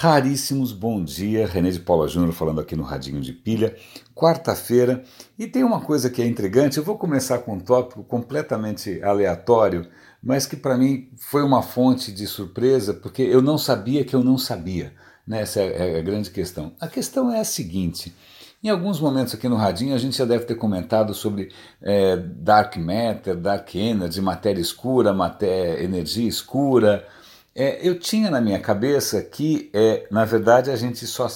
Raríssimos bom dia, René de Paula Júnior falando aqui no Radinho de Pilha, quarta-feira, e tem uma coisa que é intrigante, eu vou começar com um tópico completamente aleatório, mas que para mim foi uma fonte de surpresa, porque eu não sabia que eu não sabia, né? essa é a grande questão. A questão é a seguinte, em alguns momentos aqui no Radinho a gente já deve ter comentado sobre é, Dark Matter, Dark Energy, matéria escura, energia escura, é, eu tinha na minha cabeça que, é, na verdade, a gente só.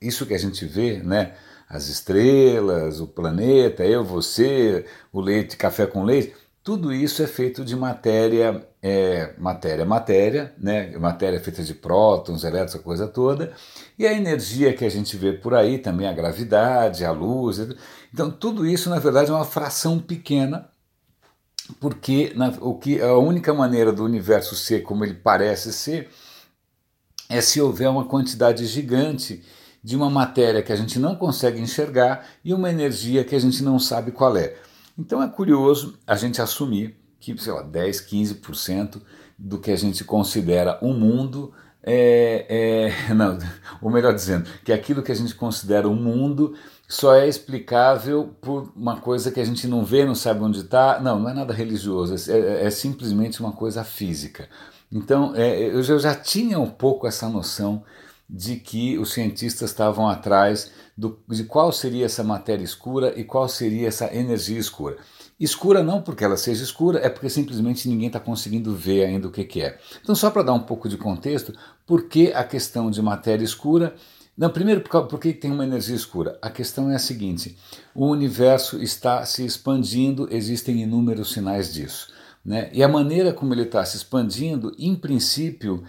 Isso que a gente vê, né? As estrelas, o planeta, eu, você, o leite, café com leite, tudo isso é feito de matéria, é, matéria, matéria, né? Matéria feita de prótons, elétrons, a coisa toda. E a energia que a gente vê por aí, também a gravidade, a luz. Então, tudo isso, na verdade, é uma fração pequena porque na, o que a única maneira do universo ser como ele parece ser é se houver uma quantidade gigante de uma matéria que a gente não consegue enxergar e uma energia que a gente não sabe qual é. Então é curioso a gente assumir que, sei lá, 10, 15% do que a gente considera um mundo é, é, não, ou melhor dizendo, que aquilo que a gente considera um mundo só é explicável por uma coisa que a gente não vê, não sabe onde está. Não, não é nada religioso, é, é, é simplesmente uma coisa física. Então, é, eu já, já, tinha um pouco essa noção de que os cientistas estavam atrás do, de qual seria essa matéria escura e qual seria essa energia escura. Escura não porque ela seja escura, é porque simplesmente ninguém está conseguindo ver ainda o que, que é. Então, só para dar um pouco de contexto, por que a questão de matéria escura não, primeiro, por que tem uma energia escura? A questão é a seguinte: o universo está se expandindo, existem inúmeros sinais disso. Né? E a maneira como ele está se expandindo, em princípio,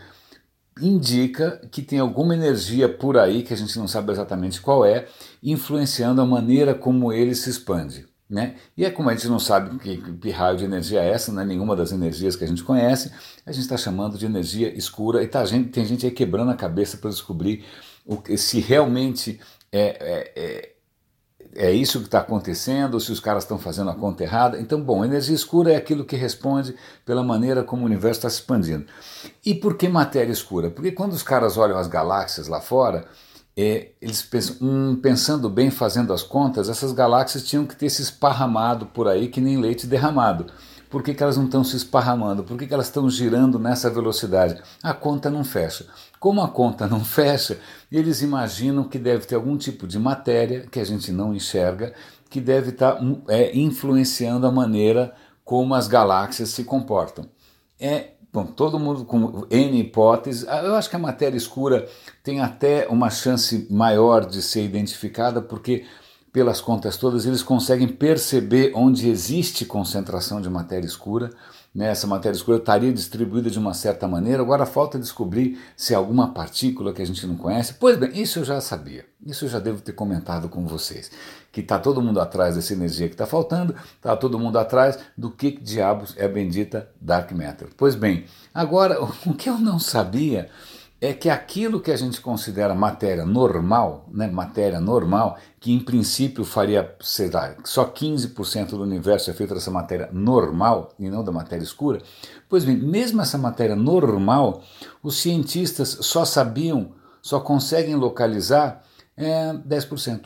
indica que tem alguma energia por aí, que a gente não sabe exatamente qual é, influenciando a maneira como ele se expande. Né? E é como a gente não sabe que, que raio de energia é essa, não é nenhuma das energias que a gente conhece, a gente está chamando de energia escura e tá, gente, tem gente aí quebrando a cabeça para descobrir o, se realmente é, é, é, é isso que está acontecendo, se os caras estão fazendo a conta errada. Então, bom, energia escura é aquilo que responde pela maneira como o universo está se expandindo. E por que matéria escura? Porque quando os caras olham as galáxias lá fora, é, eles pensam, hum, pensando bem, fazendo as contas, essas galáxias tinham que ter se esparramado por aí que nem leite derramado. Por que, que elas não estão se esparramando? Por que, que elas estão girando nessa velocidade? A conta não fecha. Como a conta não fecha, eles imaginam que deve ter algum tipo de matéria que a gente não enxerga, que deve estar tá, hum, é, influenciando a maneira como as galáxias se comportam. É, bom, todo mundo com N hipóteses. Ah, eu acho que a matéria escura tem até uma chance maior de ser identificada, porque pelas contas todas, eles conseguem perceber onde existe concentração de matéria escura. Né? Essa matéria escura estaria distribuída de uma certa maneira, agora falta descobrir se é alguma partícula que a gente não conhece. Pois bem, isso eu já sabia, isso eu já devo ter comentado com vocês. Que está todo mundo atrás dessa energia que está faltando, está todo mundo atrás do que, que diabos é a bendita Dark Matter. Pois bem, agora o que eu não sabia é que aquilo que a gente considera matéria normal, né, matéria normal, que em princípio faria, sei lá, só 15% do universo é feito dessa matéria normal e não da matéria escura, pois bem, mesmo essa matéria normal, os cientistas só sabiam, só conseguem localizar é, 10%.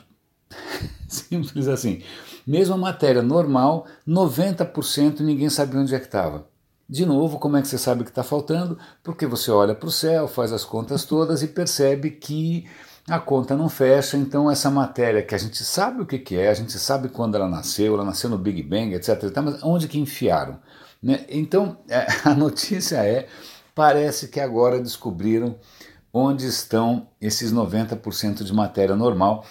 Simples assim. Mesmo a matéria normal, 90% ninguém sabia onde é que estava. De novo, como é que você sabe que está faltando? Porque você olha para o céu, faz as contas todas e percebe que a conta não fecha, então essa matéria que a gente sabe o que, que é, a gente sabe quando ela nasceu, ela nasceu no Big Bang, etc. Mas onde que enfiaram? Né? Então é, a notícia é: parece que agora descobriram onde estão esses 90% de matéria normal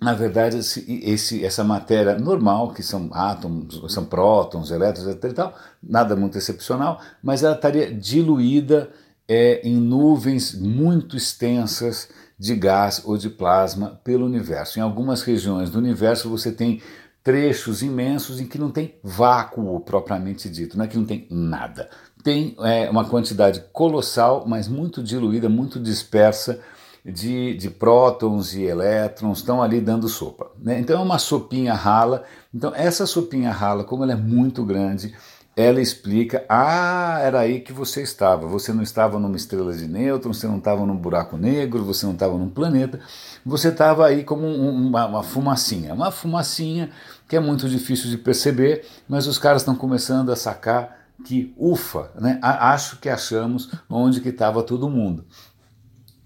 na verdade, esse, esse, essa matéria normal, que são átomos, são prótons, elétrons, etc. E tal, nada muito excepcional, mas ela estaria diluída é, em nuvens muito extensas de gás ou de plasma pelo universo. Em algumas regiões do universo você tem trechos imensos em que não tem vácuo propriamente dito, não é que não tem nada. Tem é, uma quantidade colossal, mas muito diluída, muito dispersa de, de prótons e elétrons estão ali dando sopa. Né? Então é uma sopinha rala. Então essa sopinha rala, como ela é muito grande, ela explica: ah, era aí que você estava. Você não estava numa estrela de nêutrons, você não estava num buraco negro, você não estava num planeta, você estava aí como um, uma, uma fumacinha. Uma fumacinha que é muito difícil de perceber, mas os caras estão começando a sacar que, ufa, né, acho que achamos onde que estava todo mundo.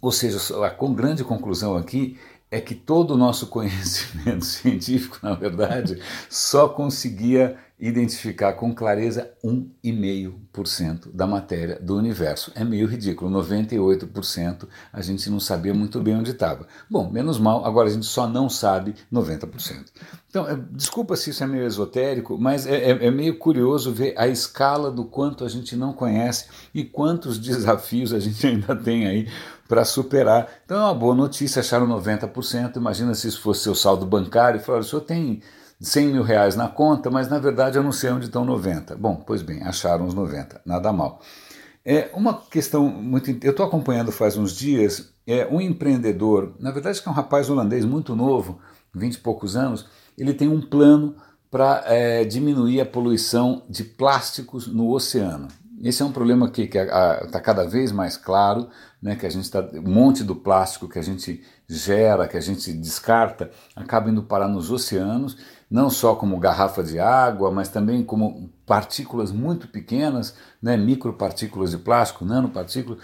Ou seja, a grande conclusão aqui é que todo o nosso conhecimento científico, na verdade, só conseguia identificar com clareza 1,5% da matéria do universo. É meio ridículo, 98% a gente não sabia muito bem onde estava. Bom, menos mal, agora a gente só não sabe 90%. Então, é, desculpa se isso é meio esotérico, mas é, é, é meio curioso ver a escala do quanto a gente não conhece e quantos desafios a gente ainda tem aí para superar. Então é uma boa notícia, acharam 90%. Imagina se isso fosse seu saldo bancário e falaram: o senhor tem 100 mil reais na conta, mas na verdade eu não sei onde estão 90. Bom, pois bem, acharam os 90, nada mal. É uma questão muito. Eu estou acompanhando faz uns dias é, um empreendedor, na verdade, que é um rapaz holandês muito novo, 20 e poucos anos, ele tem um plano para é, diminuir a poluição de plásticos no oceano. Esse é um problema que está cada vez mais claro, né, que a gente está um monte do plástico que a gente gera, que a gente descarta, acaba indo parar nos oceanos, não só como garrafa de água, mas também como partículas muito pequenas, né, micropartículas de plástico, nanopartículas.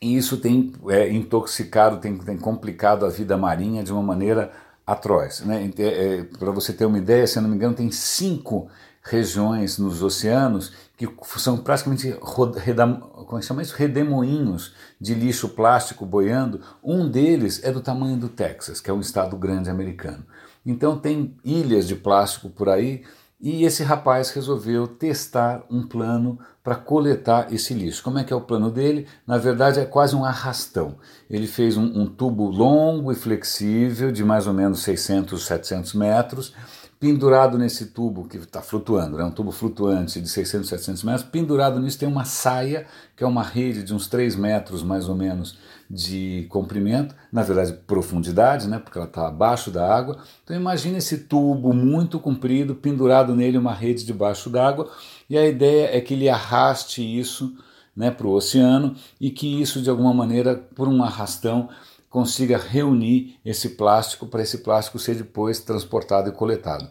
E isso tem é, intoxicado, tem, tem complicado a vida marinha de uma maneira atroz. Né? É, é, Para você ter uma ideia, se eu não me engano, tem cinco regiões nos oceanos que são praticamente como é chama isso? redemoinhos de lixo plástico boiando. Um deles é do tamanho do Texas, que é um estado grande americano. Então tem ilhas de plástico por aí e esse rapaz resolveu testar um plano para coletar esse lixo. Como é que é o plano dele? Na verdade é quase um arrastão. Ele fez um, um tubo longo e flexível de mais ou menos 600, 700 metros pendurado nesse tubo que está flutuando, é né, um tubo flutuante de 600, 700 metros, pendurado nisso tem uma saia, que é uma rede de uns 3 metros mais ou menos de comprimento, na verdade profundidade, né, porque ela está abaixo da água. Então imagine esse tubo muito comprido, pendurado nele uma rede debaixo d'água, e a ideia é que ele arraste isso né, para o oceano e que isso de alguma maneira, por um arrastão, consiga reunir esse plástico para esse plástico ser depois transportado e coletado.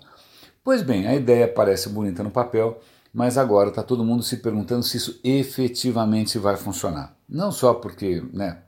Pois bem, a ideia parece bonita no papel, mas agora está todo mundo se perguntando se isso efetivamente vai funcionar. Não só porque né,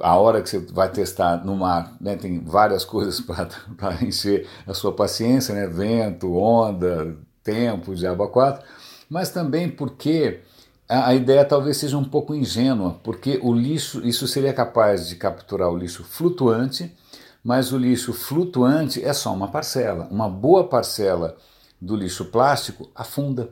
a hora que você vai testar no mar né, tem várias coisas para encher a sua paciência, né, vento, onda, tempo, diabo 4, mas também porque a ideia talvez seja um pouco ingênua, porque o lixo, isso seria capaz de capturar o lixo flutuante, mas o lixo flutuante é só uma parcela. Uma boa parcela do lixo plástico afunda.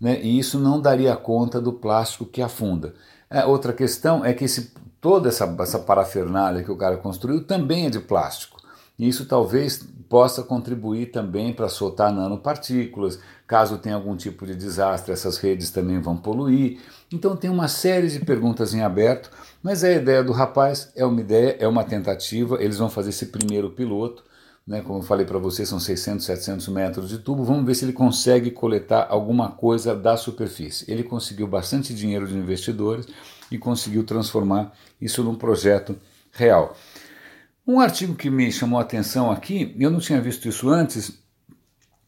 Né? E isso não daria conta do plástico que afunda. É, outra questão é que esse, toda essa, essa parafernália que o cara construiu também é de plástico. E isso talvez possa contribuir também para soltar nanopartículas. Caso tenha algum tipo de desastre, essas redes também vão poluir. Então tem uma série de perguntas em aberto, mas a ideia do rapaz é uma ideia, é uma tentativa. Eles vão fazer esse primeiro piloto. Né, como eu falei para vocês, são 600, 700 metros de tubo. Vamos ver se ele consegue coletar alguma coisa da superfície. Ele conseguiu bastante dinheiro de investidores e conseguiu transformar isso num projeto real. Um artigo que me chamou a atenção aqui, eu não tinha visto isso antes,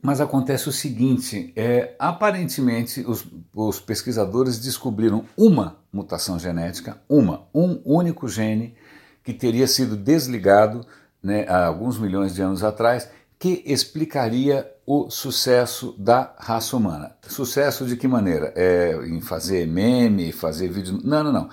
mas acontece o seguinte: é, aparentemente os, os pesquisadores descobriram uma mutação genética, uma, um único gene que teria sido desligado né, há alguns milhões de anos atrás, que explicaria o sucesso da raça humana. Sucesso de que maneira? É, em fazer meme, fazer vídeo. Não, não, não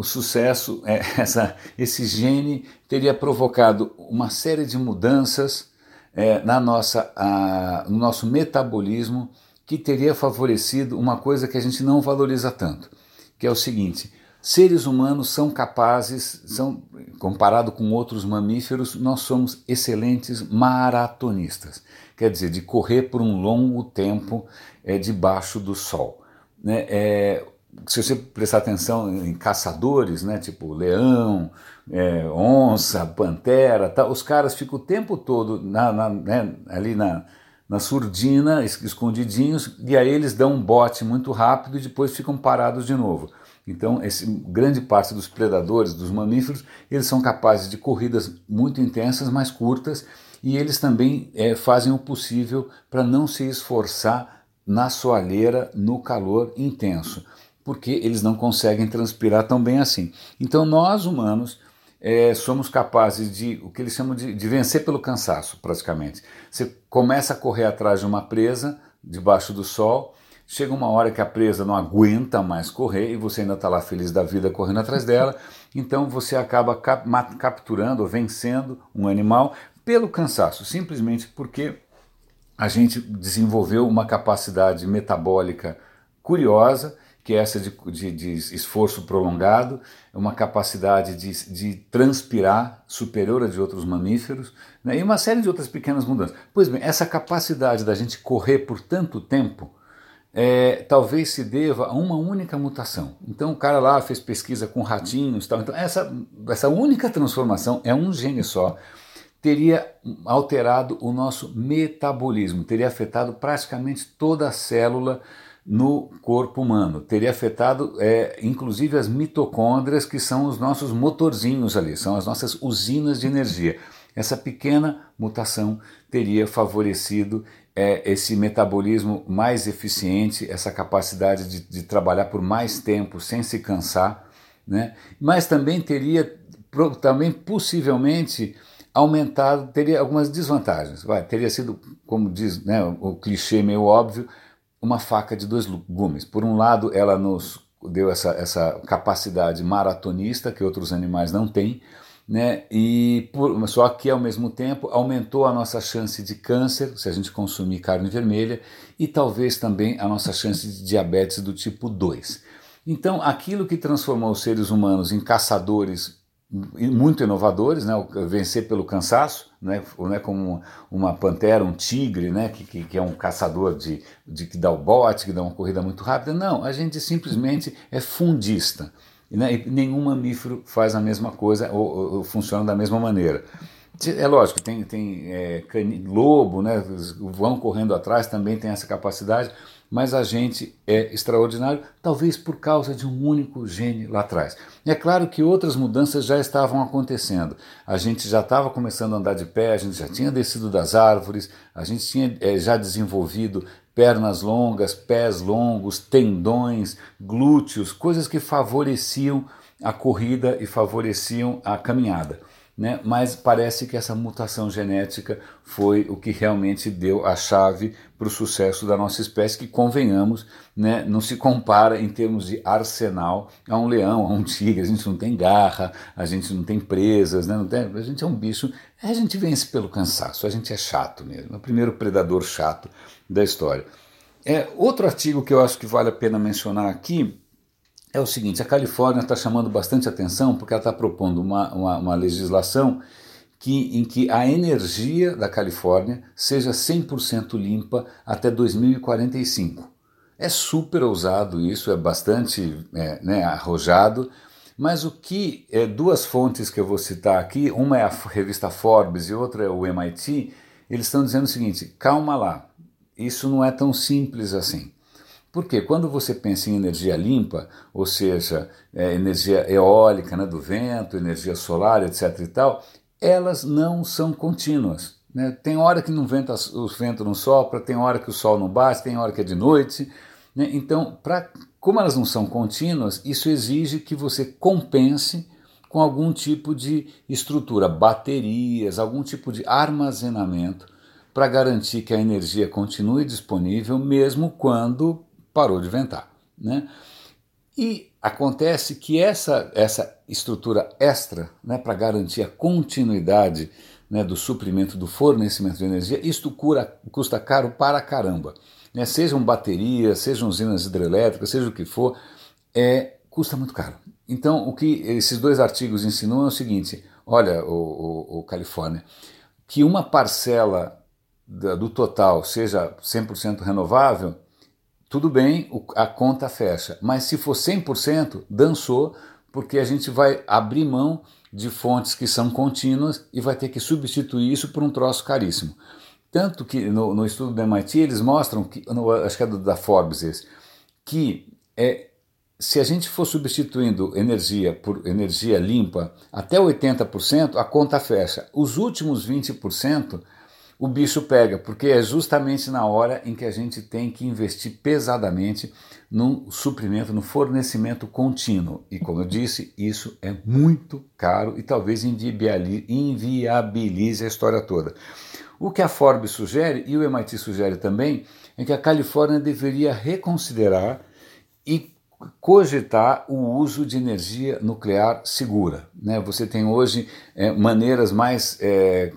o sucesso, é, essa, esse gene teria provocado uma série de mudanças é, na nossa, a, no nosso metabolismo que teria favorecido uma coisa que a gente não valoriza tanto, que é o seguinte: seres humanos são capazes, são comparado com outros mamíferos, nós somos excelentes maratonistas, quer dizer, de correr por um longo tempo é, debaixo do sol. Né? É, se você prestar atenção em caçadores, né, tipo leão, é, onça, pantera, tá, os caras ficam o tempo todo na, na, né, ali na, na surdina, escondidinhos, e aí eles dão um bote muito rápido e depois ficam parados de novo. Então, esse, grande parte dos predadores, dos mamíferos, eles são capazes de corridas muito intensas, mais curtas, e eles também é, fazem o possível para não se esforçar na soalheira no calor intenso, porque eles não conseguem transpirar tão bem assim. Então, nós humanos é, somos capazes de, o que eles chamam de, de vencer pelo cansaço, praticamente. Você começa a correr atrás de uma presa, debaixo do sol, chega uma hora que a presa não aguenta mais correr e você ainda está lá feliz da vida correndo atrás dela, então você acaba cap capturando ou vencendo um animal pelo cansaço, simplesmente porque a gente desenvolveu uma capacidade metabólica curiosa que é essa de, de, de esforço prolongado, uma capacidade de, de transpirar superior a de outros mamíferos, né, e uma série de outras pequenas mudanças. Pois bem, essa capacidade da gente correr por tanto tempo é, talvez se deva a uma única mutação. Então o cara lá fez pesquisa com ratinhos tal. Então essa, essa única transformação é um gene só teria alterado o nosso metabolismo, teria afetado praticamente toda a célula no corpo humano. Teria afetado, é, inclusive, as mitocôndrias, que são os nossos motorzinhos ali, são as nossas usinas de energia. Essa pequena mutação teria favorecido é, esse metabolismo mais eficiente, essa capacidade de, de, trabalhar por mais tempo sem se cansar, né? mas também teria, também possivelmente, aumentado, teria algumas desvantagens. Vai, teria sido, como diz né, o clichê meio óbvio, uma faca de dois gumes. Por um lado, ela nos deu essa, essa capacidade maratonista que outros animais não têm, né? E por, só que ao mesmo tempo aumentou a nossa chance de câncer se a gente consumir carne vermelha e talvez também a nossa chance de diabetes do tipo 2. Então, aquilo que transformou os seres humanos em caçadores muito inovadores, né? vencer pelo cansaço, né? né? como uma pantera, um tigre, né? que, que, que é um caçador de, de que dá o bote, que dá uma corrida muito rápida. Não, a gente simplesmente é fundista. Né? E nenhum mamífero faz a mesma coisa ou, ou, ou funciona da mesma maneira. É lógico, tem, tem é, lobo, né? vão correndo atrás, também tem essa capacidade, mas a gente é extraordinário, talvez por causa de um único gene lá atrás. E é claro que outras mudanças já estavam acontecendo. A gente já estava começando a andar de pé, a gente já tinha descido das árvores, a gente tinha é, já desenvolvido pernas longas, pés longos, tendões, glúteos, coisas que favoreciam a corrida e favoreciam a caminhada né? mas parece que essa mutação genética foi o que realmente deu a chave para o sucesso da nossa espécie, que convenhamos, né, não se compara em termos de arsenal a um leão, a um tigre. A gente não tem garra, a gente não tem presas, né, tem, a gente é um bicho. A gente vence pelo cansaço, a gente é chato mesmo. É o primeiro predador chato da história. É, outro artigo que eu acho que vale a pena mencionar aqui é o seguinte: a Califórnia está chamando bastante atenção porque ela está propondo uma, uma, uma, legislação que, em que a energia da Califórnia seja 100% limpa até 2045. É super ousado isso, é bastante é, né, arrojado, mas o que é, duas fontes que eu vou citar aqui, uma é a revista Forbes e outra é o MIT, eles estão dizendo o seguinte: calma lá, isso não é tão simples assim. Porque quando você pensa em energia limpa, ou seja, é, energia eólica né, do vento, energia solar, etc. e tal, elas não são contínuas. Né? Tem hora que não venta, o vento não sopra, tem hora que o sol não bate, tem hora que é de noite. Né? Então, pra, como elas não são contínuas, isso exige que você compense com algum tipo de estrutura, baterias, algum tipo de armazenamento para garantir que a energia continue disponível mesmo quando parou de ventar. Né? E acontece que essa, essa estrutura extra, né, para garantir a continuidade né, do suprimento, do fornecimento de energia, isto cura, custa caro para caramba. Né? Sejam baterias, sejam usinas hidrelétricas, seja o que for, é, custa muito caro. Então, o que esses dois artigos ensinam é o seguinte: olha, o, o, o Califórnia, que uma parcela do total seja 100% renovável, tudo bem, a conta fecha. Mas se for 100%, dançou, porque a gente vai abrir mão de fontes que são contínuas e vai ter que substituir isso por um troço caríssimo. Tanto que no, no estudo do MIT eles mostram, que, no, acho que é do, da Forbes esse, que é, se a gente for substituindo energia por energia limpa até 80%, a conta fecha. Os últimos 20% o bicho pega, porque é justamente na hora em que a gente tem que investir pesadamente no suprimento, no fornecimento contínuo. E como eu disse, isso é muito caro e talvez inviabilize a história toda. O que a Forbes sugere, e o MIT sugere também, é que a Califórnia deveria reconsiderar e cogitar o uso de energia nuclear segura. Né? Você tem hoje é, maneiras mais é,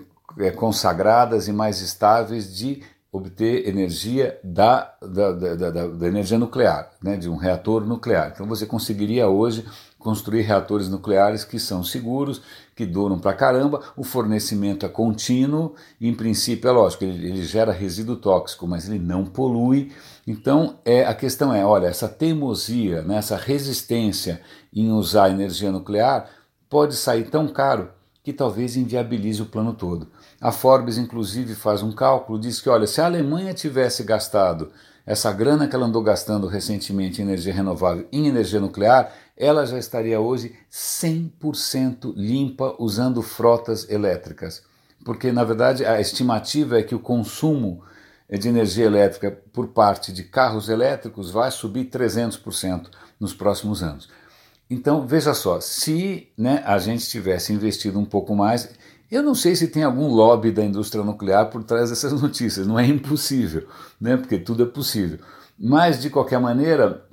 consagradas e mais estáveis de obter energia da, da, da, da, energia nuclear, né, de um reator nuclear. Então você conseguiria hoje construir reatores nucleares que são seguros, que duram pra caramba, o fornecimento é contínuo, em princípio é lógico, ele, ele gera resíduo tóxico, mas ele não polui. Então é, a questão é, olha, essa teimosia, né, essa resistência em usar energia nuclear pode sair tão caro que talvez inviabilize o plano todo. A Forbes, inclusive, faz um cálculo, diz que, olha, se a Alemanha tivesse gastado essa grana que ela andou gastando recentemente em energia renovável em energia nuclear, ela já estaria hoje 100% limpa usando frotas elétricas. Porque, na verdade, a estimativa é que o consumo de energia elétrica por parte de carros elétricos vai subir 300% nos próximos anos. Então, veja só, se né, a gente tivesse investido um pouco mais, eu não sei se tem algum lobby da indústria nuclear por trás dessas notícias, não é impossível, né, porque tudo é possível. Mas, de qualquer maneira,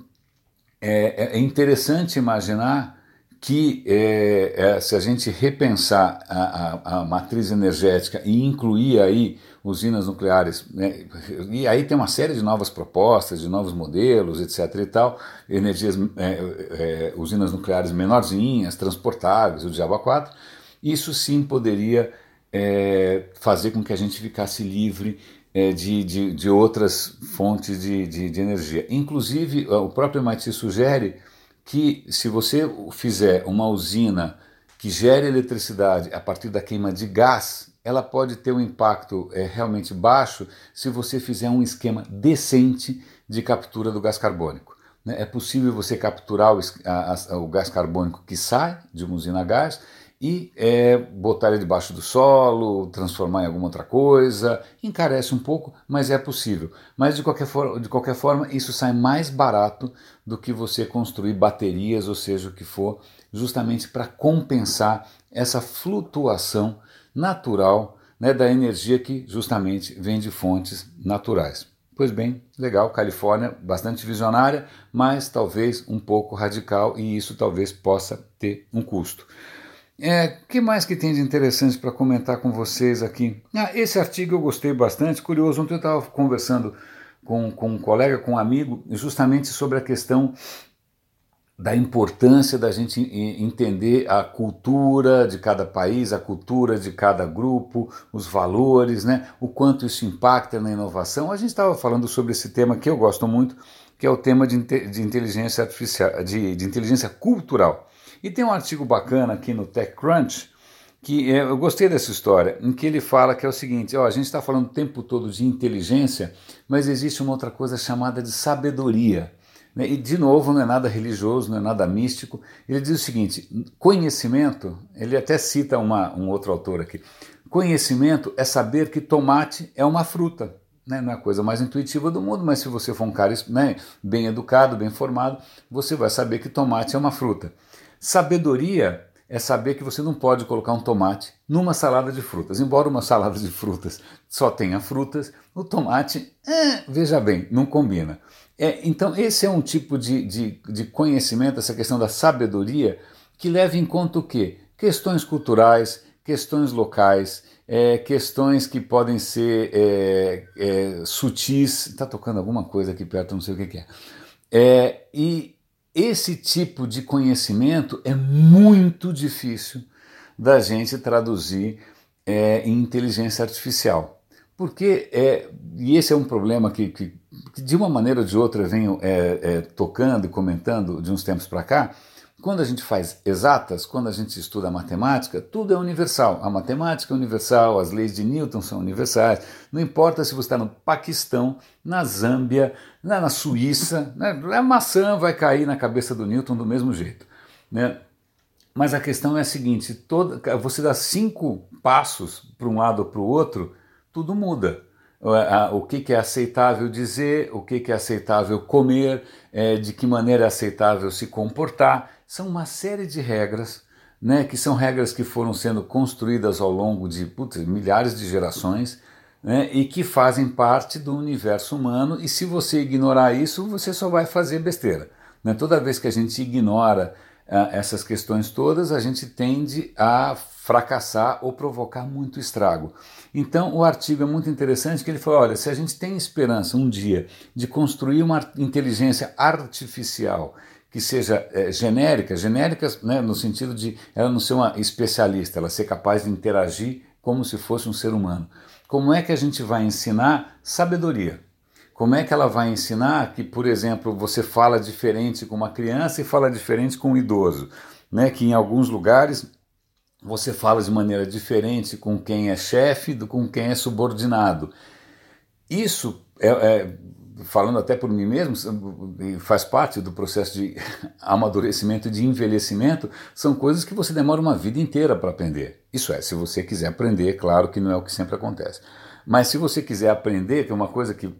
é, é interessante imaginar que é, é, se a gente repensar a, a, a, matriz energética e incluir aí usinas nucleares, né, e aí tem uma série de novas propostas, de novos modelos, etc. e tal, energias, é, é usinas nucleares menorzinhas, transportáveis, o Diabo 4, isso sim poderia é, fazer com que a gente ficasse livre é, de, de, de, outras fontes de, de, de energia. Inclusive, o próprio MIT sugere que se você fizer uma usina que gere eletricidade a partir da queima de gás, ela pode ter um impacto é, realmente baixo se você fizer um esquema decente de captura do gás carbônico. Né? É possível você capturar o, a, a, o gás carbônico que sai de uma usina a gás e é, botar ele debaixo do solo, transformar em alguma outra coisa. Encarece um pouco, mas é possível. Mas de qualquer, for de qualquer forma, isso sai mais barato do que você construir baterias, ou seja, o que for, justamente para compensar essa flutuação natural né, da energia que justamente vem de fontes naturais. Pois bem, legal, Califórnia, bastante visionária, mas talvez um pouco radical e isso talvez possa ter um custo. É, que mais que tem de interessante para comentar com vocês aqui? Ah, esse artigo eu gostei bastante, curioso. Ontem eu estava conversando com, com um colega, com um amigo, justamente sobre a questão da importância da gente entender a cultura de cada país, a cultura de cada grupo, os valores, né? o quanto isso impacta na inovação. A gente estava falando sobre esse tema que eu gosto muito, que é o tema de, de inteligência artificial, de, de inteligência cultural. E tem um artigo bacana aqui no TechCrunch, que é, eu gostei dessa história, em que ele fala que é o seguinte: ó, a gente está falando o tempo todo de inteligência, mas existe uma outra coisa chamada de sabedoria. Né? E, de novo, não é nada religioso, não é nada místico. Ele diz o seguinte: conhecimento, ele até cita uma, um outro autor aqui: conhecimento é saber que tomate é uma fruta. Né? Não é a coisa mais intuitiva do mundo, mas se você for um cara né, bem educado, bem formado, você vai saber que tomate é uma fruta. Sabedoria é saber que você não pode colocar um tomate numa salada de frutas. Embora uma salada de frutas só tenha frutas, o tomate, é, veja bem, não combina. É, então, esse é um tipo de, de, de conhecimento, essa questão da sabedoria, que leva em conta o quê? Questões culturais, questões locais, é, questões que podem ser é, é, sutis. Está tocando alguma coisa aqui perto, não sei o que, que é. é. E esse tipo de conhecimento é muito difícil da gente traduzir é, em inteligência artificial. Porque, é, e esse é um problema que, que, que de uma maneira ou de outra venho é, é, tocando e comentando de uns tempos para cá, Quando a gente faz exatas, quando a gente estuda matemática, tudo é universal. A matemática é universal, as leis de Newton são universais. Não importa se você está no Paquistão, na Zâmbia, na, Suíça, né? a maçã vai cair na cabeça do Newton do mesmo jeito. Né? Mas a questão é a seguinte: toda, você dá cinco passos para um lado ou para o outro, tudo muda o que é aceitável dizer, o que é aceitável comer, é, de que maneira é aceitável se comportar. São uma série de regras, né, que são regras que foram sendo construídas ao longo de putz, milhares de gerações né, e que fazem parte do universo humano. E se você ignorar isso, você só vai fazer besteira. Né? Toda vez que a gente ignora essas questões todas, a gente tende a fracassar ou provocar muito estrago. Então, o artigo é muito interessante que ele falou: olha, se a gente tem esperança um dia de construir uma inteligência artificial que seja é, genérica, genérica né, no sentido de ela não ser uma especialista, ela ser capaz de interagir como se fosse um ser humano. Como é que a gente vai ensinar sabedoria? Como é que ela vai ensinar que, por exemplo, você fala diferente com uma criança e fala diferente com um idoso? Né? Que em alguns lugares você fala de maneira diferente com quem é chefe do com quem é subordinado. Isso é, é, falando até por mim mesmo, faz parte do processo de amadurecimento de envelhecimento, são coisas que você demora uma vida inteira para aprender. Isso é, se você quiser aprender, claro que não é o que sempre acontece. Mas se você quiser aprender, que é uma coisa que,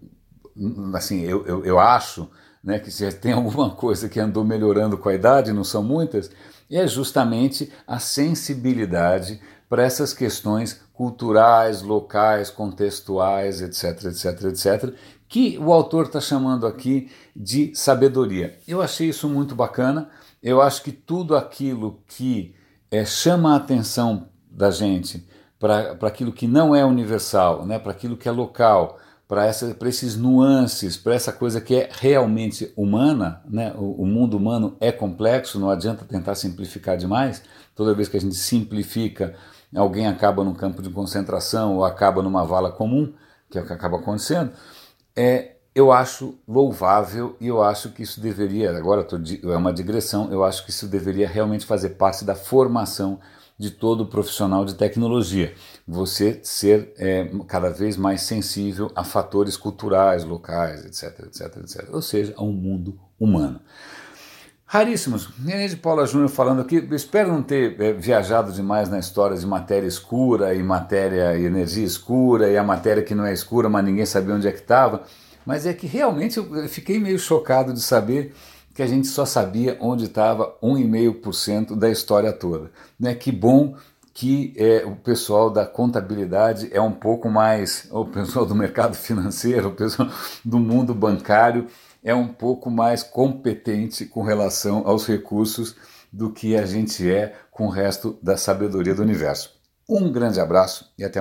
assim, eu, eu, eu acho né, que se tem alguma coisa que andou melhorando com a idade, não são muitas, é justamente a sensibilidade para essas questões culturais, locais, contextuais, etc, etc, etc, que o autor está chamando aqui de sabedoria. Eu achei isso muito bacana. Eu acho que tudo aquilo que é, chama a atenção da gente para aquilo que não é universal, né, para aquilo que é local, para esses nuances, para essa coisa que é realmente humana, né? O, o, mundo humano é complexo, não adianta tentar simplificar demais. Toda vez que a gente simplifica, alguém acaba num campo de concentração ou acaba numa vala comum, que é o que acaba acontecendo. É, eu acho louvável e eu acho que isso deveria, agora tô, é uma digressão, eu acho que isso deveria realmente fazer parte da formação de todo profissional de tecnologia. Você ser é, cada vez mais sensível a fatores culturais, locais, etc, etc, etc. Ou seja, a um mundo humano. Raríssimos. René de Paula Júnior falando aqui. espero não ter é, viajado demais na história de matéria escura e matéria e energia escura e a matéria que não é escura, mas ninguém sabia onde é que estava. Mas é que realmente eu fiquei meio chocado de saber que a gente só sabia onde estava 1,5% da história toda. Né? Que bom que é, o pessoal da contabilidade é um pouco mais, o pessoal do mercado financeiro, o pessoal do mundo bancário é um pouco mais competente com relação aos recursos do que a gente é com o resto da sabedoria do universo. Um grande abraço e até mais.